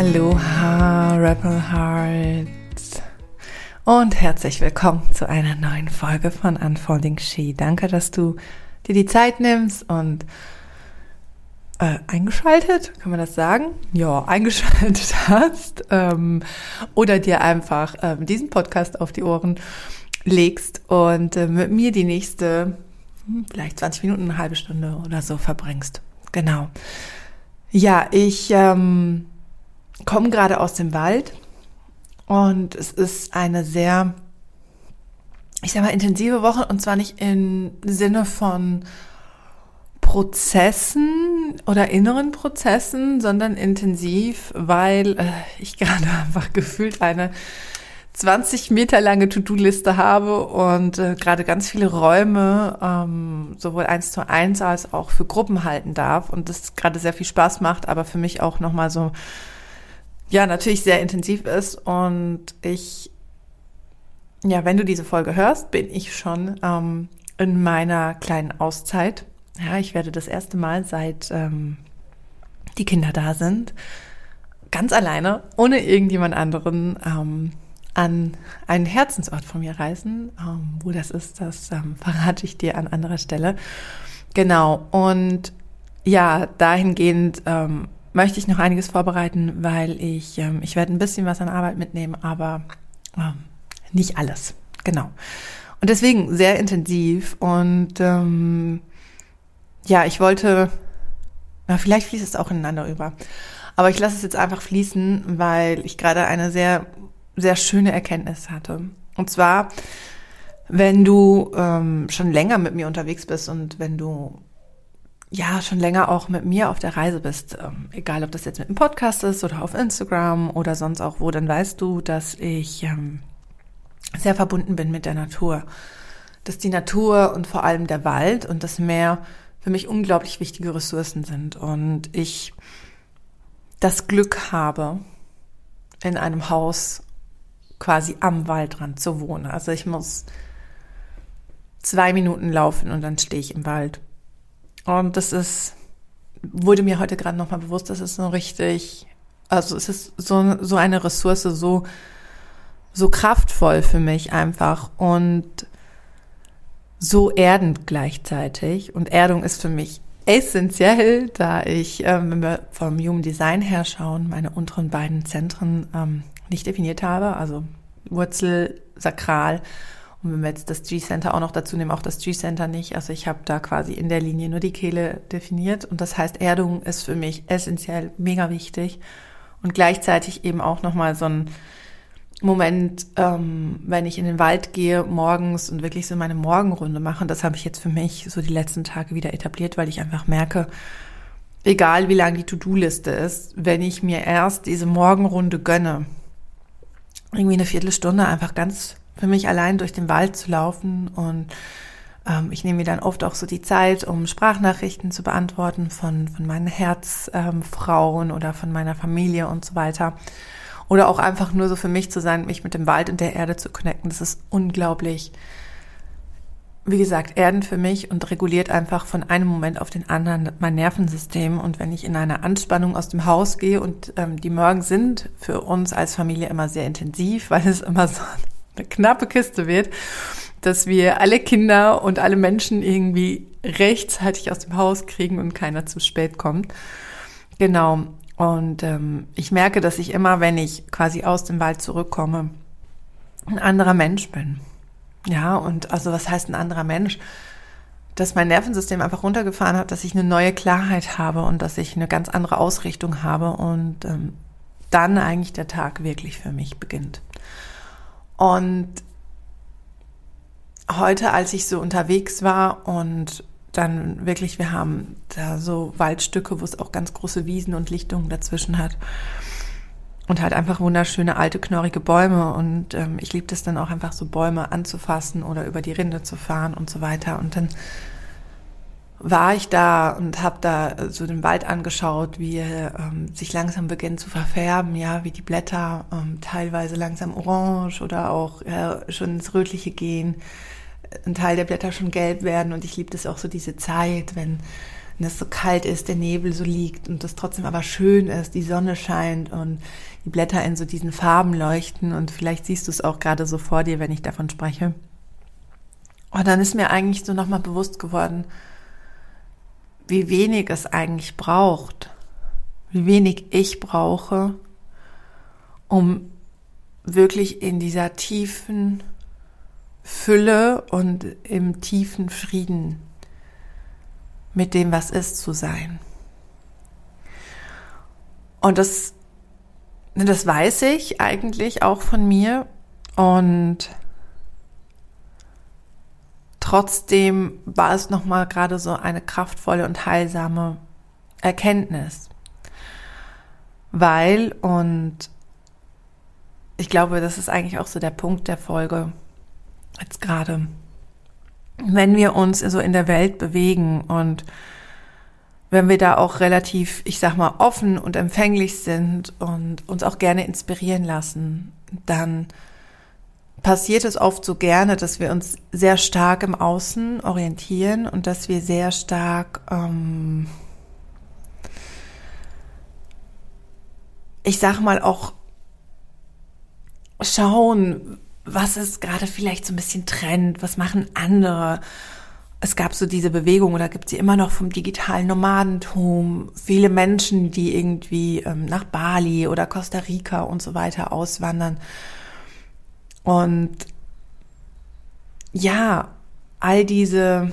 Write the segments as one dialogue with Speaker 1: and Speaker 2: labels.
Speaker 1: Aloha, Rebel Hearts. Und herzlich willkommen zu einer neuen Folge von Unfolding She. Danke, dass du dir die Zeit nimmst und äh, eingeschaltet, kann man das sagen? Ja, eingeschaltet hast. Ähm, oder dir einfach ähm, diesen Podcast auf die Ohren legst und äh, mit mir die nächste, hm, vielleicht 20 Minuten, eine halbe Stunde oder so verbringst. Genau. Ja, ich ähm, komme gerade aus dem Wald und es ist eine sehr, ich sag mal, intensive Woche und zwar nicht im Sinne von Prozessen oder inneren Prozessen, sondern intensiv, weil äh, ich gerade einfach gefühlt eine 20 Meter lange To-Do-Liste habe und äh, gerade ganz viele Räume ähm, sowohl eins zu eins als auch für Gruppen halten darf und das gerade sehr viel Spaß macht, aber für mich auch nochmal so, ja, natürlich sehr intensiv ist und ich, ja, wenn du diese Folge hörst, bin ich schon ähm, in meiner kleinen Auszeit. Ja, ich werde das erste Mal seit ähm, die Kinder da sind, ganz alleine, ohne irgendjemand anderen, ähm, an einen Herzensort von mir reisen. Ähm, wo das ist, das ähm, verrate ich dir an anderer Stelle. Genau. Und ja, dahingehend ähm, möchte ich noch einiges vorbereiten, weil ich, ähm, ich werde ein bisschen was an Arbeit mitnehmen, aber ähm, nicht alles. Genau. Und deswegen sehr intensiv. Und ähm, ja, ich wollte, na, vielleicht fließt es auch ineinander über. Aber ich lasse es jetzt einfach fließen, weil ich gerade eine sehr sehr schöne Erkenntnis hatte. Und zwar, wenn du ähm, schon länger mit mir unterwegs bist und wenn du ja schon länger auch mit mir auf der Reise bist, ähm, egal ob das jetzt mit einem Podcast ist oder auf Instagram oder sonst auch wo, dann weißt du, dass ich ähm, sehr verbunden bin mit der Natur. Dass die Natur und vor allem der Wald und das Meer für mich unglaublich wichtige Ressourcen sind und ich das Glück habe, in einem Haus quasi am Waldrand zu wohnen. Also ich muss zwei Minuten laufen und dann stehe ich im Wald. Und das ist, wurde mir heute gerade nochmal bewusst, das ist so richtig, also es ist so, so eine Ressource, so, so kraftvoll für mich einfach und so erdend gleichzeitig. Und Erdung ist für mich essentiell, da ich, ähm, wenn wir vom Human Design her schauen, meine unteren beiden Zentren ähm, nicht definiert habe, also Wurzel, Sakral. Und wenn wir jetzt das G-Center auch noch dazu nehmen, auch das G-Center nicht. Also ich habe da quasi in der Linie nur die Kehle definiert. Und das heißt, Erdung ist für mich essentiell mega wichtig. Und gleichzeitig eben auch nochmal so ein Moment, ähm, wenn ich in den Wald gehe morgens und wirklich so meine Morgenrunde mache. Und das habe ich jetzt für mich so die letzten Tage wieder etabliert, weil ich einfach merke, egal wie lang die To-Do-Liste ist, wenn ich mir erst diese Morgenrunde gönne, irgendwie eine Viertelstunde einfach ganz für mich allein durch den Wald zu laufen und ähm, ich nehme mir dann oft auch so die Zeit, um Sprachnachrichten zu beantworten von, von meinen Herzfrauen ähm, oder von meiner Familie und so weiter. Oder auch einfach nur so für mich zu sein, mich mit dem Wald und der Erde zu connecten. Das ist unglaublich wie gesagt, erdend für mich und reguliert einfach von einem Moment auf den anderen mein Nervensystem. Und wenn ich in einer Anspannung aus dem Haus gehe und ähm, die Morgen sind für uns als Familie immer sehr intensiv, weil es immer so eine knappe Kiste wird, dass wir alle Kinder und alle Menschen irgendwie rechtzeitig aus dem Haus kriegen und keiner zu spät kommt. Genau. Und ähm, ich merke, dass ich immer, wenn ich quasi aus dem Wald zurückkomme, ein anderer Mensch bin. Ja, und also was heißt ein anderer Mensch? Dass mein Nervensystem einfach runtergefahren hat, dass ich eine neue Klarheit habe und dass ich eine ganz andere Ausrichtung habe und ähm, dann eigentlich der Tag wirklich für mich beginnt. Und heute, als ich so unterwegs war und dann wirklich, wir haben da so Waldstücke, wo es auch ganz große Wiesen und Lichtungen dazwischen hat und halt einfach wunderschöne alte knorrige Bäume. Und ähm, ich liebe es dann auch einfach so Bäume anzufassen oder über die Rinde zu fahren und so weiter. Und dann war ich da und habe da so den Wald angeschaut, wie er ähm, sich langsam beginnt zu verfärben, ja, wie die Blätter ähm, teilweise langsam orange oder auch äh, schon ins Rötliche gehen, ein Teil der Blätter schon gelb werden und ich liebe das auch so diese Zeit, wenn wenn es so kalt ist, der Nebel so liegt und es trotzdem aber schön ist, die Sonne scheint und die Blätter in so diesen Farben leuchten und vielleicht siehst du es auch gerade so vor dir, wenn ich davon spreche. Und dann ist mir eigentlich so nochmal bewusst geworden, wie wenig es eigentlich braucht, wie wenig ich brauche, um wirklich in dieser tiefen Fülle und im tiefen Frieden mit dem, was ist, zu sein. Und das, das weiß ich eigentlich auch von mir und trotzdem war es nochmal gerade so eine kraftvolle und heilsame Erkenntnis. Weil, und ich glaube, das ist eigentlich auch so der Punkt der Folge jetzt gerade, wenn wir uns so in der Welt bewegen und wenn wir da auch relativ, ich sag mal, offen und empfänglich sind und uns auch gerne inspirieren lassen, dann passiert es oft so gerne, dass wir uns sehr stark im Außen orientieren und dass wir sehr stark, ähm, ich sag mal, auch schauen, was ist gerade vielleicht so ein bisschen Trend, was machen andere. Es gab so diese Bewegung oder gibt sie immer noch vom digitalen Nomadentum. Viele Menschen, die irgendwie ähm, nach Bali oder Costa Rica und so weiter auswandern und ja, all diese,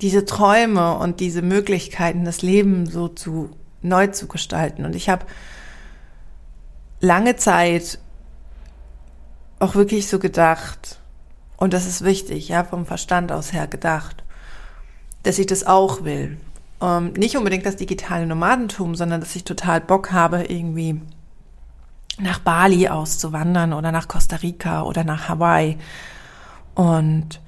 Speaker 1: diese Träume und diese Möglichkeiten, das Leben so zu neu zu gestalten. Und ich habe lange Zeit auch wirklich so gedacht, und das ist wichtig, ja, vom Verstand aus her gedacht, dass ich das auch will. Ähm, nicht unbedingt das digitale Nomadentum, sondern dass ich total Bock habe, irgendwie nach Bali auszuwandern oder nach Costa Rica oder nach Hawaii. Und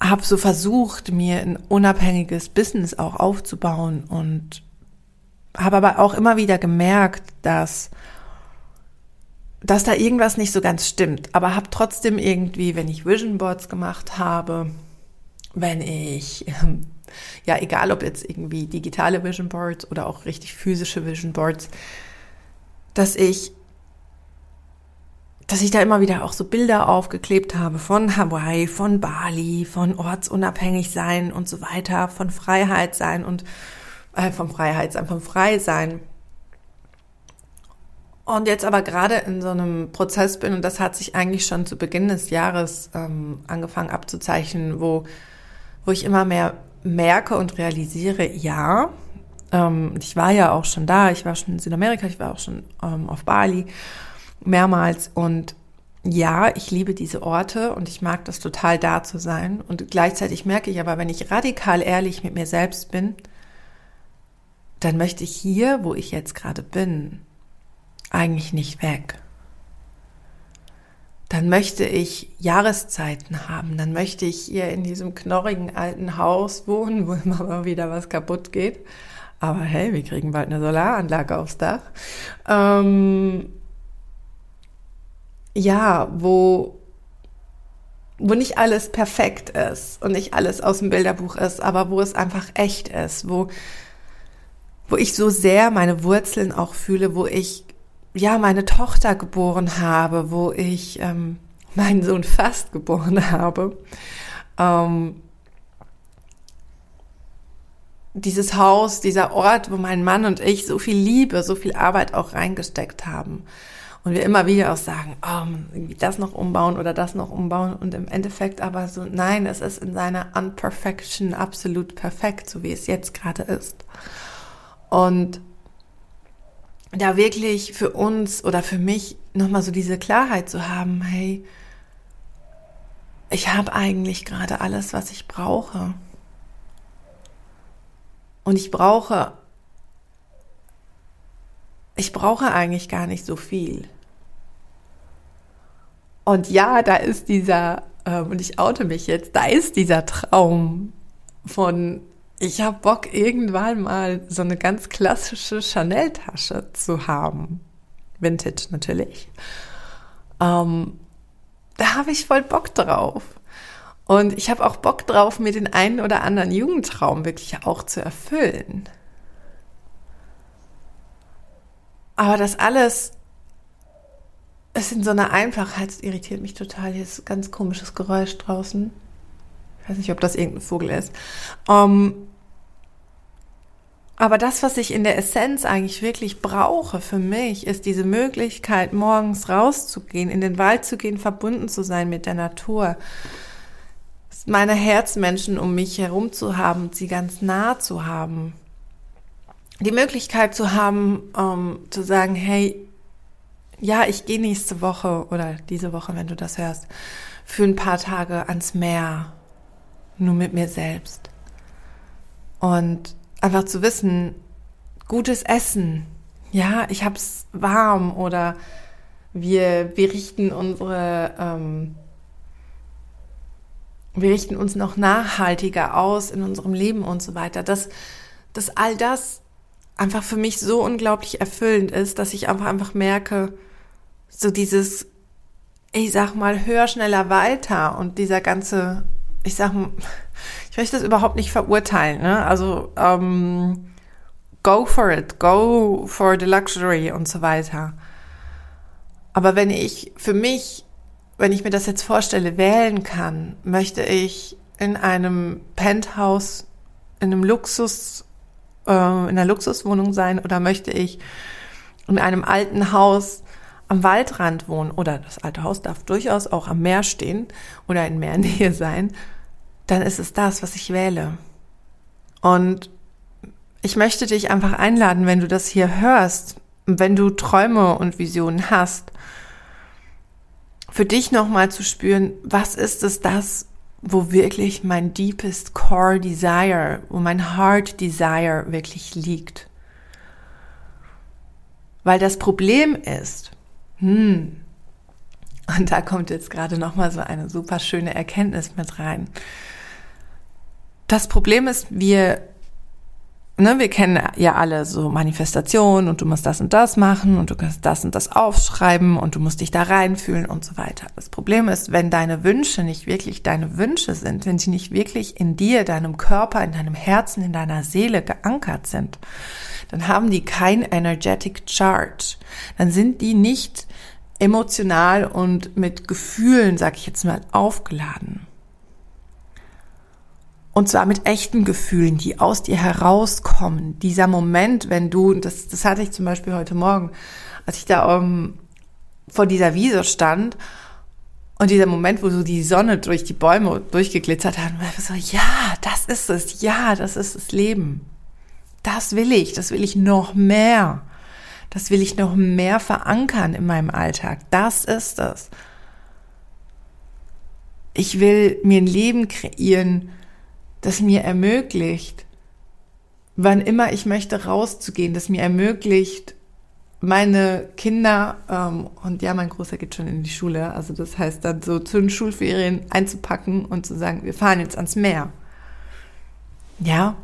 Speaker 1: habe so versucht, mir ein unabhängiges Business auch aufzubauen und habe aber auch immer wieder gemerkt, dass dass da irgendwas nicht so ganz stimmt, aber habe trotzdem irgendwie, wenn ich Vision Boards gemacht habe, wenn ich ja egal ob jetzt irgendwie digitale Vision Boards oder auch richtig physische Vision Boards, dass ich dass ich da immer wieder auch so Bilder aufgeklebt habe von Hawaii, von Bali, von ortsunabhängig sein und so weiter, von Freiheit sein und äh, vom Freiheit sein, vom Frei sein. Und jetzt aber gerade in so einem Prozess bin, und das hat sich eigentlich schon zu Beginn des Jahres ähm, angefangen abzuzeichnen, wo, wo ich immer mehr merke und realisiere, ja, ähm, ich war ja auch schon da, ich war schon in Südamerika, ich war auch schon ähm, auf Bali mehrmals und ja, ich liebe diese Orte und ich mag das total da zu sein. Und gleichzeitig merke ich aber, wenn ich radikal ehrlich mit mir selbst bin, dann möchte ich hier, wo ich jetzt gerade bin, eigentlich nicht weg. Dann möchte ich Jahreszeiten haben, dann möchte ich hier in diesem knorrigen alten Haus wohnen, wo immer mal wieder was kaputt geht. Aber hey, wir kriegen bald eine Solaranlage aufs Dach. Ähm, ja, wo, wo nicht alles perfekt ist und nicht alles aus dem Bilderbuch ist, aber wo es einfach echt ist, wo, wo ich so sehr meine Wurzeln auch fühle, wo ich ja meine Tochter geboren habe, wo ich ähm, meinen Sohn fast geboren habe. Ähm, dieses Haus, dieser Ort, wo mein Mann und ich so viel Liebe, so viel Arbeit auch reingesteckt haben. Und wir immer wieder auch sagen, oh, irgendwie das noch umbauen oder das noch umbauen. Und im Endeffekt aber so, nein, es ist in seiner Unperfection absolut perfekt, so wie es jetzt gerade ist. Und da wirklich für uns oder für mich nochmal so diese Klarheit zu haben, hey, ich habe eigentlich gerade alles, was ich brauche. Und ich brauche, ich brauche eigentlich gar nicht so viel. Und ja, da ist dieser, äh, und ich oute mich jetzt, da ist dieser Traum von, ich habe Bock, irgendwann mal so eine ganz klassische Chanel-Tasche zu haben. Vintage natürlich. Ähm, da habe ich voll Bock drauf. Und ich habe auch Bock drauf, mir den einen oder anderen Jugendtraum wirklich auch zu erfüllen. Aber das alles ist in so einer Einfachheit, das irritiert mich total. Hier ist ein ganz komisches Geräusch draußen. Ich weiß nicht, ob das irgendein Vogel ist. Um, ähm, aber das, was ich in der Essenz eigentlich wirklich brauche für mich, ist diese Möglichkeit, morgens rauszugehen, in den Wald zu gehen, verbunden zu sein mit der Natur. Meine Herzmenschen um mich herum zu haben, sie ganz nah zu haben. Die Möglichkeit zu haben, um, zu sagen, hey, ja, ich gehe nächste Woche oder diese Woche, wenn du das hörst, für ein paar Tage ans Meer, nur mit mir selbst. Und einfach zu wissen, gutes Essen, ja, ich hab's warm oder wir, wir richten unsere, ähm, wir richten uns noch nachhaltiger aus in unserem Leben und so weiter. Dass, dass all das einfach für mich so unglaublich erfüllend ist, dass ich einfach einfach merke, so dieses, ich sag mal, höher, schneller, weiter und dieser ganze, ich sag, ich möchte das überhaupt nicht verurteilen, ne? Also ähm, go for it, go for the luxury und so weiter. Aber wenn ich für mich, wenn ich mir das jetzt vorstelle, wählen kann, möchte ich in einem Penthouse, in einem Luxus, äh, in einer Luxuswohnung sein oder möchte ich in einem alten Haus am Waldrand wohnen oder das alte Haus darf durchaus auch am Meer stehen oder in Meernähe sein, dann ist es das, was ich wähle. Und ich möchte dich einfach einladen, wenn du das hier hörst, wenn du Träume und Visionen hast, für dich nochmal zu spüren, was ist es das, wo wirklich mein deepest core desire, wo mein heart desire wirklich liegt. Weil das Problem ist, hm. Und da kommt jetzt gerade noch mal so eine super schöne Erkenntnis mit rein. Das Problem ist, wir ne, wir kennen ja alle so Manifestationen und du musst das und das machen und du kannst das und das aufschreiben und du musst dich da reinfühlen und so weiter. Das Problem ist, wenn deine Wünsche nicht wirklich deine Wünsche sind, wenn sie nicht wirklich in dir, deinem Körper, in deinem Herzen, in deiner Seele geankert sind, dann haben die kein energetic charge. Dann sind die nicht emotional und mit Gefühlen, sag ich jetzt mal, aufgeladen. Und zwar mit echten Gefühlen, die aus dir herauskommen. Dieser Moment, wenn du, das, das hatte ich zum Beispiel heute Morgen, als ich da um, ähm, vor dieser Wiese stand und dieser Moment, wo so die Sonne durch die Bäume durchgeglitzert hat, ich so, ja, das ist es, ja, das ist das Leben. Das will ich, das will ich noch mehr. Das will ich noch mehr verankern in meinem Alltag. Das ist es. Ich will mir ein Leben kreieren, das mir ermöglicht, wann immer ich möchte, rauszugehen, das mir ermöglicht, meine Kinder, ähm, und ja, mein Großer geht schon in die Schule, also das heißt dann so zu den Schulferien einzupacken und zu sagen, wir fahren jetzt ans Meer. Ja.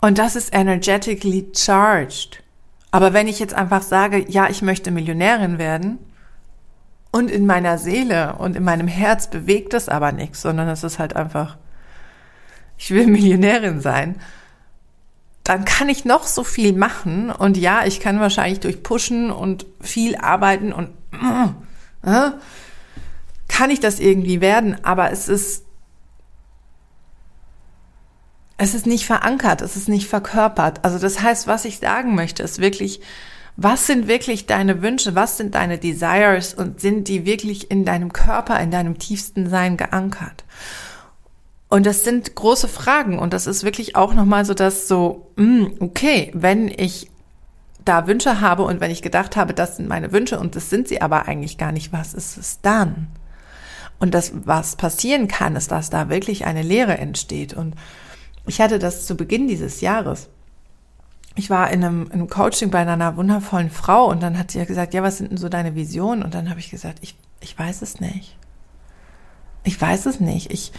Speaker 1: Und das ist energetically charged. Aber wenn ich jetzt einfach sage, ja, ich möchte Millionärin werden, und in meiner Seele und in meinem Herz bewegt es aber nichts, sondern es ist halt einfach, ich will Millionärin sein. Dann kann ich noch so viel machen und ja, ich kann wahrscheinlich durch Pushen und viel arbeiten und äh, kann ich das irgendwie werden, aber es ist es ist nicht verankert, es ist nicht verkörpert. Also das heißt, was ich sagen möchte, ist wirklich was sind wirklich deine Wünsche, was sind deine Desires und sind die wirklich in deinem Körper, in deinem tiefsten Sein geankert? Und das sind große Fragen und das ist wirklich auch nochmal so, dass so, hm, okay, wenn ich da Wünsche habe und wenn ich gedacht habe, das sind meine Wünsche und das sind sie aber eigentlich gar nicht, was ist es dann? Und das, was passieren kann, ist, dass da wirklich eine Leere entsteht. Und ich hatte das zu Beginn dieses Jahres ich war in einem, in einem Coaching bei einer wundervollen Frau und dann hat sie ja gesagt, ja, was sind denn so deine Visionen? Und dann habe ich gesagt, ich, ich weiß es nicht. Ich weiß es nicht. Ich,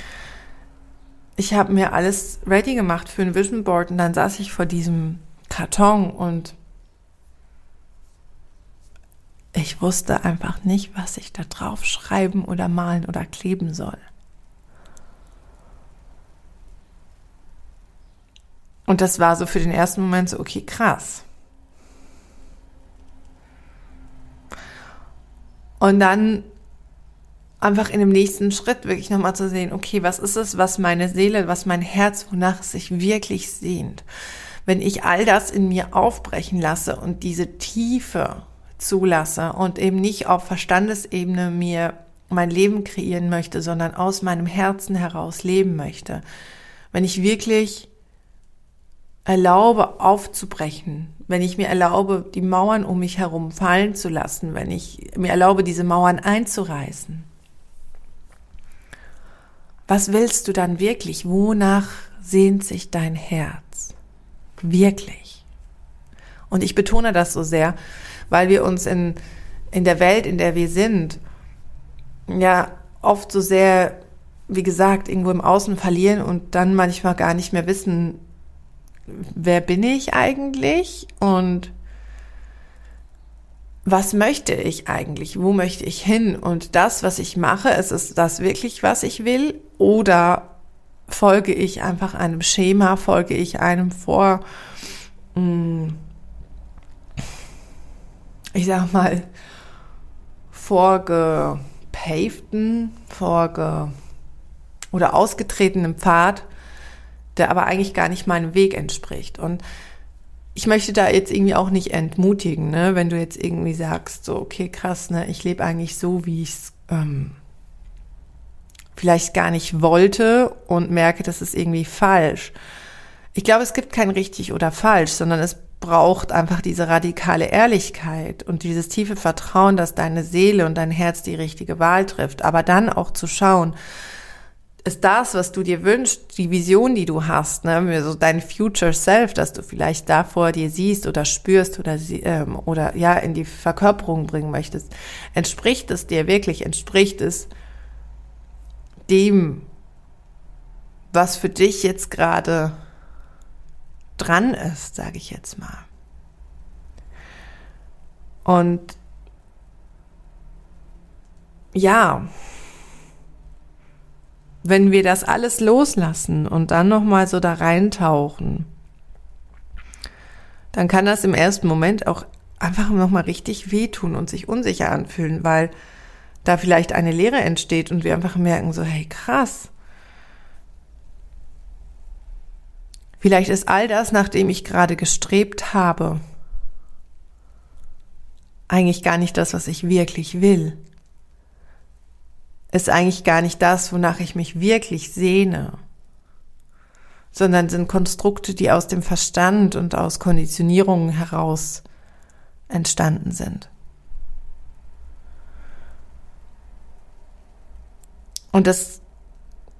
Speaker 1: ich habe mir alles ready gemacht für ein Vision Board und dann saß ich vor diesem Karton und Ich wusste einfach nicht, was ich da drauf schreiben oder malen oder kleben soll. Und das war so für den ersten Moment so, okay, krass. Und dann einfach in dem nächsten Schritt wirklich nochmal zu sehen, okay, was ist es, was meine Seele, was mein Herz, wonach es sich wirklich sehnt. Wenn ich all das in mir aufbrechen lasse und diese Tiefe zulasse und eben nicht auf Verstandesebene mir mein Leben kreieren möchte, sondern aus meinem Herzen heraus leben möchte. Wenn ich wirklich erlaube aufzubrechen, wenn ich mir erlaube, die Mauern um mich herum fallen zu lassen, wenn ich mir erlaube, diese Mauern einzureißen. Was willst du dann wirklich? Wonach sehnt sich dein Herz? Wirklich. Und ich betone das so sehr, weil wir uns in, in der Welt, in der wir sind, ja oft so sehr, wie gesagt, irgendwo im Außen verlieren und dann manchmal gar nicht mehr wissen, wer bin ich eigentlich und was möchte ich eigentlich? Wo möchte ich hin? Und das, was ich mache, ist es das wirklich, was ich will? Oder folge ich einfach einem Schema, folge ich einem vor, hm, ich sag mal, vorgepavten, vorge oder ausgetretenen Pfad, der aber eigentlich gar nicht meinem Weg entspricht. Und ich möchte da jetzt irgendwie auch nicht entmutigen, ne? wenn du jetzt irgendwie sagst, so, okay, krass, ne, ich lebe eigentlich so, wie ich es ähm, vielleicht gar nicht wollte und merke, das ist irgendwie falsch. Ich glaube, es gibt kein richtig oder falsch, sondern es braucht einfach diese radikale Ehrlichkeit und dieses tiefe Vertrauen, dass deine Seele und dein Herz die richtige Wahl trifft. Aber dann auch zu schauen, ist das, was du dir wünschst, die Vision, die du hast, ne, so dein Future Self, dass du vielleicht da vor dir siehst oder spürst oder ähm, oder ja in die Verkörperung bringen möchtest, entspricht es dir wirklich, entspricht es dem, was für dich jetzt gerade dran ist, sage ich jetzt mal. Und ja, wenn wir das alles loslassen und dann noch mal so da reintauchen, dann kann das im ersten Moment auch einfach noch mal richtig wehtun und sich unsicher anfühlen, weil da vielleicht eine Leere entsteht und wir einfach merken so, hey, krass. Vielleicht ist all das, nach dem ich gerade gestrebt habe, eigentlich gar nicht das, was ich wirklich will ist eigentlich gar nicht das, wonach ich mich wirklich sehne, sondern sind Konstrukte, die aus dem Verstand und aus Konditionierungen heraus entstanden sind. Und das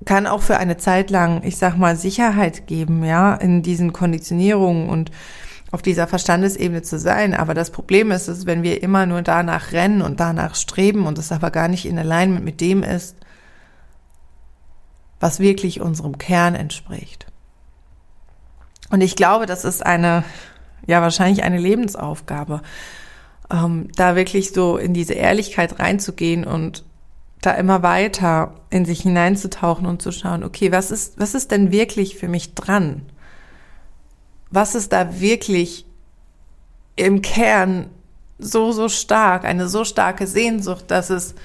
Speaker 1: kann auch für eine Zeit lang, ich sag mal, Sicherheit geben, ja, in diesen Konditionierungen und auf dieser Verstandesebene zu sein. Aber das Problem ist, dass wenn wir immer nur danach rennen und danach streben und es aber gar nicht in Alignment mit dem ist, was wirklich unserem Kern entspricht. Und ich glaube, das ist eine, ja, wahrscheinlich eine Lebensaufgabe, ähm, da wirklich so in diese Ehrlichkeit reinzugehen und da immer weiter in sich hineinzutauchen und zu schauen, okay, was ist, was ist denn wirklich für mich dran? Was ist da wirklich im Kern so, so stark, eine so starke Sehnsucht, dass es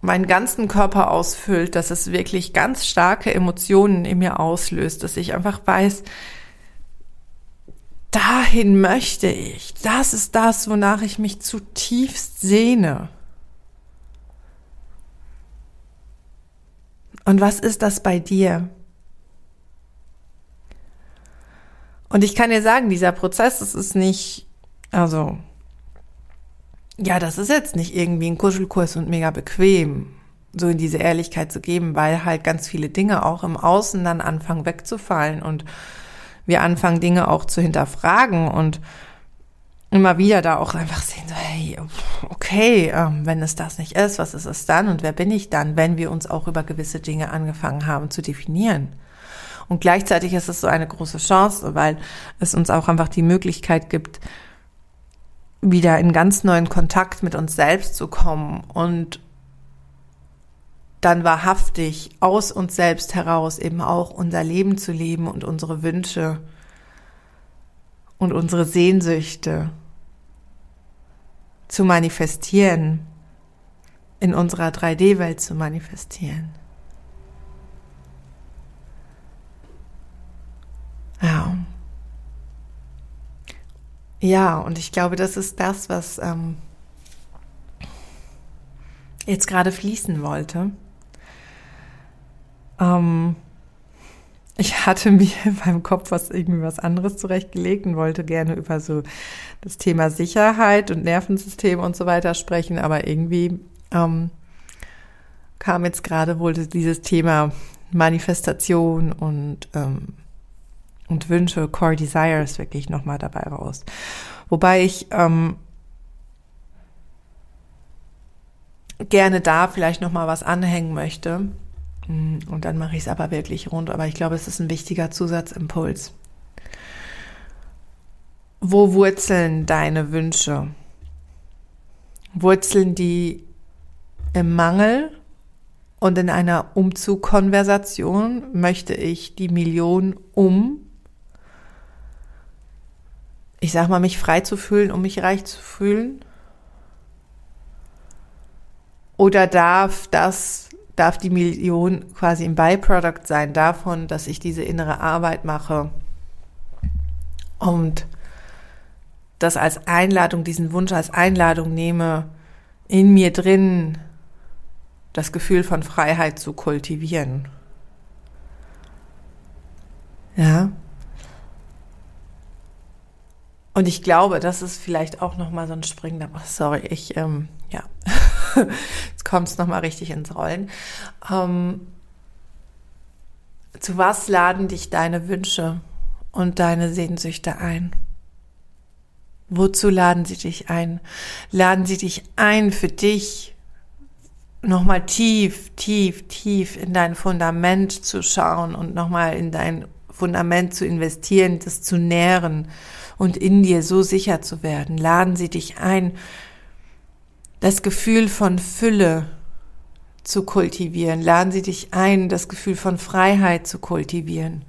Speaker 1: meinen ganzen Körper ausfüllt, dass es wirklich ganz starke Emotionen in mir auslöst, dass ich einfach weiß, dahin möchte ich. Das ist das, wonach ich mich zutiefst sehne. Und was ist das bei dir? Und ich kann dir sagen, dieser Prozess, das ist nicht, also, ja, das ist jetzt nicht irgendwie ein Kuschelkurs und mega bequem, so in diese Ehrlichkeit zu geben, weil halt ganz viele Dinge auch im Außen dann anfangen wegzufallen und wir anfangen Dinge auch zu hinterfragen und immer wieder da auch einfach sehen, so, hey, okay, ähm, wenn es das nicht ist, was ist es dann und wer bin ich dann, wenn wir uns auch über gewisse Dinge angefangen haben zu definieren. Und gleichzeitig ist es so eine große Chance, weil es uns auch einfach die Möglichkeit gibt, wieder in ganz neuen Kontakt mit uns selbst zu kommen und dann wahrhaftig aus uns selbst heraus eben auch unser Leben zu leben und unsere Wünsche und unsere Sehnsüchte zu manifestieren, in unserer 3D-Welt zu manifestieren. Ja. Ja, und ich glaube, das ist das, was ähm, jetzt gerade fließen wollte. Ähm, ich hatte mir meinem Kopf was irgendwie was anderes zurechtgelegt und wollte gerne über so das Thema Sicherheit und Nervensystem und so weiter sprechen, aber irgendwie ähm, kam jetzt gerade wohl dieses Thema Manifestation und ähm, und Wünsche, Core Desires wirklich nochmal dabei raus. Wobei ich ähm, gerne da vielleicht nochmal was anhängen möchte. Mm, und dann mache ich es aber wirklich rund. Aber ich glaube, es ist ein wichtiger Zusatzimpuls. Wo wurzeln deine Wünsche? Wurzeln die im Mangel und in einer Umzugkonversation möchte ich die Million um ich sag mal, mich frei zu fühlen, um mich reich zu fühlen? Oder darf das, darf die Million quasi ein Byproduct sein davon, dass ich diese innere Arbeit mache und das als Einladung, diesen Wunsch als Einladung nehme, in mir drin das Gefühl von Freiheit zu kultivieren. Ja, und ich glaube, das ist vielleicht auch nochmal so ein springender, oh, sorry, ich, ähm, ja, jetzt kommt es nochmal richtig ins Rollen. Ähm, zu was laden dich deine Wünsche und deine Sehnsüchte ein? Wozu laden sie dich ein? Laden sie dich ein für dich, nochmal tief, tief, tief in dein Fundament zu schauen und nochmal in dein Fundament zu investieren, das zu nähren und in dir so sicher zu werden. Laden sie dich ein, das Gefühl von Fülle zu kultivieren. Laden sie dich ein, das Gefühl von Freiheit zu kultivieren.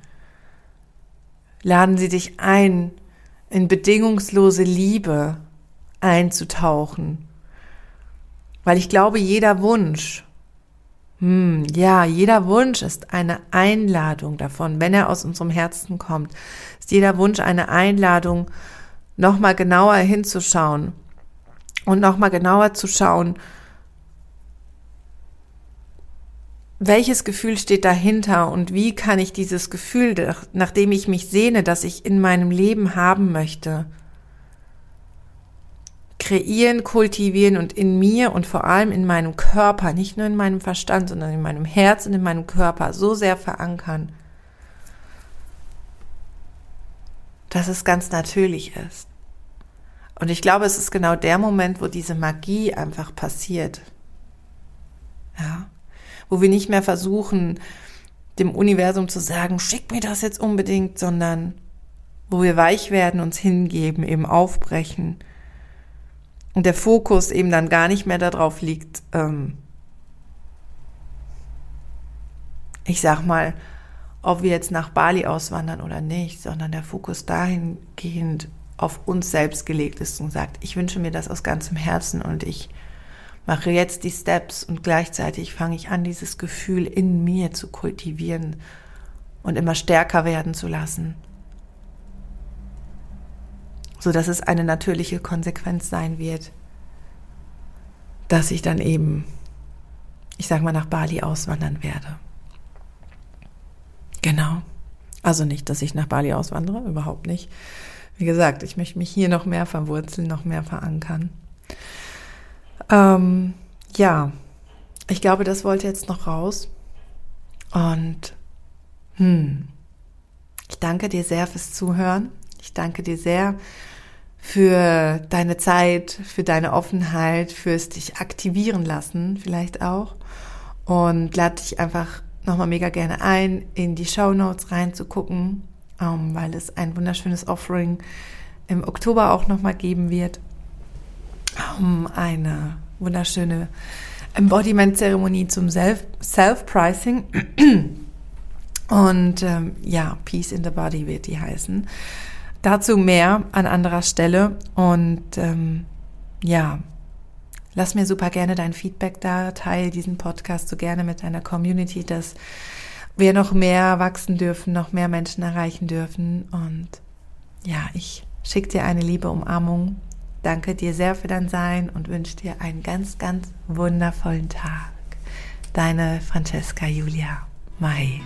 Speaker 1: Laden sie dich ein, in bedingungslose Liebe einzutauchen. Weil ich glaube, jeder Wunsch, hm, ja, jeder Wunsch ist eine Einladung davon, wenn er aus unserem Herzen kommt, ist jeder Wunsch eine Einladung, nochmal genauer hinzuschauen und nochmal genauer zu schauen, welches Gefühl steht dahinter und wie kann ich dieses Gefühl, nachdem ich mich sehne, das ich in meinem Leben haben möchte, kreieren, kultivieren und in mir und vor allem in meinem Körper, nicht nur in meinem Verstand, sondern in meinem Herz und in meinem Körper so sehr verankern, dass es ganz natürlich ist. Und ich glaube, es ist genau der Moment, wo diese Magie einfach passiert. Ja. Wo wir nicht mehr versuchen, dem Universum zu sagen, schick mir das jetzt unbedingt, sondern wo wir weich werden, uns hingeben, eben aufbrechen und der Fokus eben dann gar nicht mehr darauf liegt, ähm, ich sag mal, ob wir jetzt nach Bali auswandern oder nicht, sondern der Fokus dahingehend auf uns selbst gelegt ist und sagt, ich wünsche mir das aus ganzem Herzen und ich mache jetzt die Steps und gleichzeitig fange ich an, dieses Gefühl in mir zu kultivieren und immer stärker werden zu lassen so dass es eine natürliche Konsequenz sein wird, dass ich dann eben, ich sag mal, nach Bali auswandern werde. Genau. Also nicht, dass ich nach Bali auswandere, überhaupt nicht. Wie gesagt, ich möchte mich hier noch mehr verwurzeln, noch mehr verankern. Ähm, ja, ich glaube, das wollte jetzt noch raus. Und hm, ich danke dir sehr fürs Zuhören. Ich danke dir sehr für deine Zeit, für deine Offenheit, fürs dich aktivieren lassen vielleicht auch. Und lade dich einfach nochmal mega gerne ein, in die Show Notes reinzugucken, ähm, weil es ein wunderschönes Offering im Oktober auch nochmal geben wird. um eine wunderschöne Embodiment-Zeremonie zum Self-Pricing. Und ähm, ja, Peace in the Body wird die heißen. Dazu mehr an anderer Stelle. Und ähm, ja, lass mir super gerne dein Feedback da. Teil diesen Podcast so gerne mit deiner Community, dass wir noch mehr wachsen dürfen, noch mehr Menschen erreichen dürfen. Und ja, ich schicke dir eine liebe Umarmung. Danke dir sehr für dein Sein und wünsche dir einen ganz, ganz wundervollen Tag. Deine Francesca Julia Mai.